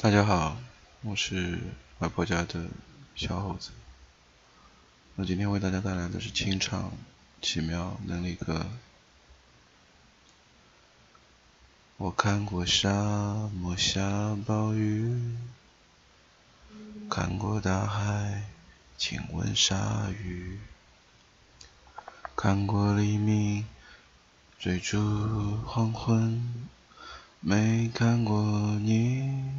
大家好，我是外婆家的小猴子。那今天为大家带来的是清唱《奇妙能力歌》。我看过沙漠下暴雨，看过大海亲吻鲨鱼，看过黎明追逐黄昏，没看过你。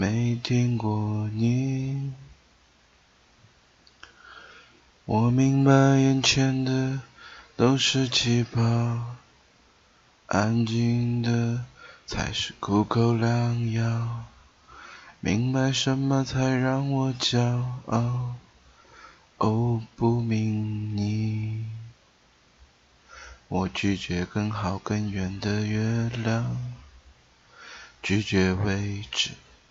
没听过你，我明白眼前的都是气泡，安静的才是苦口良药。明白什么才让我骄傲？哦，不明你，我拒绝更好更远的月亮，拒绝未知。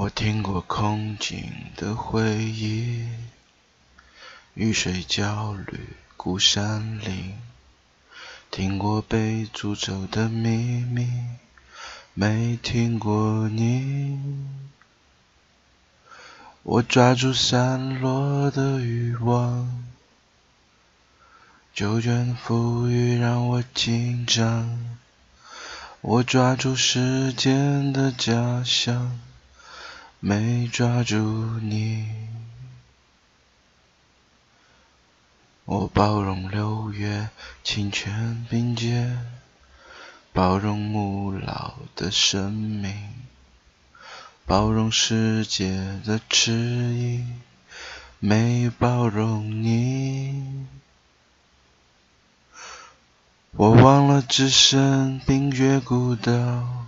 我听过空境的回忆，雨水焦虑孤山林，听过被诅咒的秘密，没听过你。我抓住散落的欲望，久卷浮雨让我紧张。我抓住时间的假象。没抓住你，我包容六月清泉并肩，包容暮老的生命，包容世界的迟疑，没包容你。我忘了置身冰月孤岛。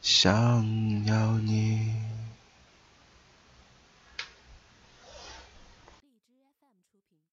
想要你。